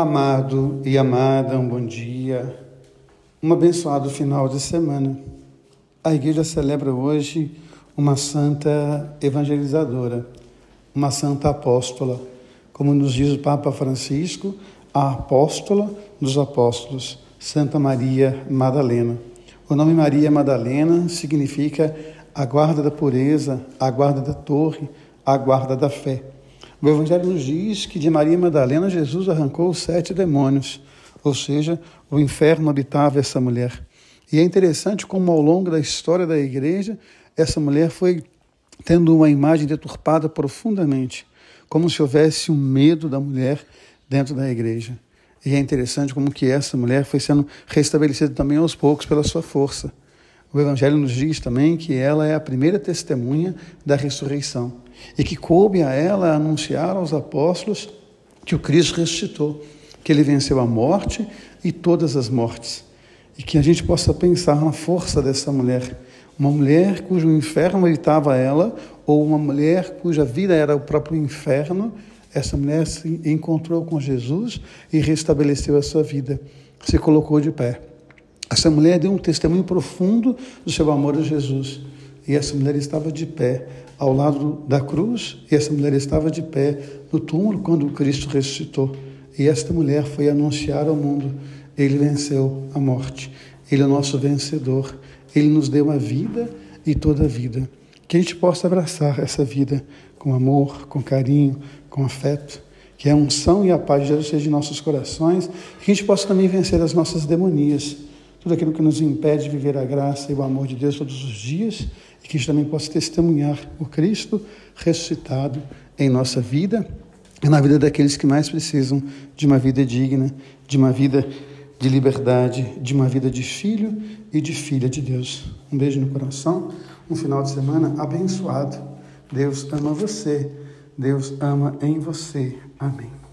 Amado e amada, um bom dia, um abençoado final de semana. A igreja celebra hoje uma santa evangelizadora, uma santa apóstola, como nos diz o Papa Francisco, a apóstola dos apóstolos, Santa Maria Madalena. O nome Maria Madalena significa a guarda da pureza, a guarda da torre, a guarda da fé. O Evangelho nos diz que de Maria Madalena Jesus arrancou sete demônios, ou seja, o inferno habitava essa mulher. E é interessante como ao longo da história da igreja, essa mulher foi tendo uma imagem deturpada profundamente, como se houvesse um medo da mulher dentro da igreja. E é interessante como que essa mulher foi sendo restabelecida também aos poucos pela sua força. O Evangelho nos diz também que ela é a primeira testemunha da ressurreição e que coube a ela anunciar aos apóstolos que o Cristo ressuscitou, que ele venceu a morte e todas as mortes. E que a gente possa pensar na força dessa mulher, uma mulher cujo inferno habitava ela, ou uma mulher cuja vida era o próprio inferno, essa mulher se encontrou com Jesus e restabeleceu a sua vida, se colocou de pé. Essa mulher deu um testemunho profundo do seu amor a Jesus. E essa mulher estava de pé ao lado da cruz, e essa mulher estava de pé no túmulo quando Cristo ressuscitou. E esta mulher foi anunciar ao mundo: Ele venceu a morte, Ele é nosso vencedor, Ele nos deu a vida e toda a vida. Que a gente possa abraçar essa vida com amor, com carinho, com afeto, que a unção e a paz de Deus seja em nossos corações, que a gente possa também vencer as nossas demonias tudo aquilo que nos impede de viver a graça e o amor de Deus todos os dias e que a gente também possa testemunhar o Cristo ressuscitado em nossa vida e na vida daqueles que mais precisam de uma vida digna, de uma vida de liberdade, de uma vida de filho e de filha de Deus. Um beijo no coração, um final de semana abençoado. Deus ama você, Deus ama em você. Amém.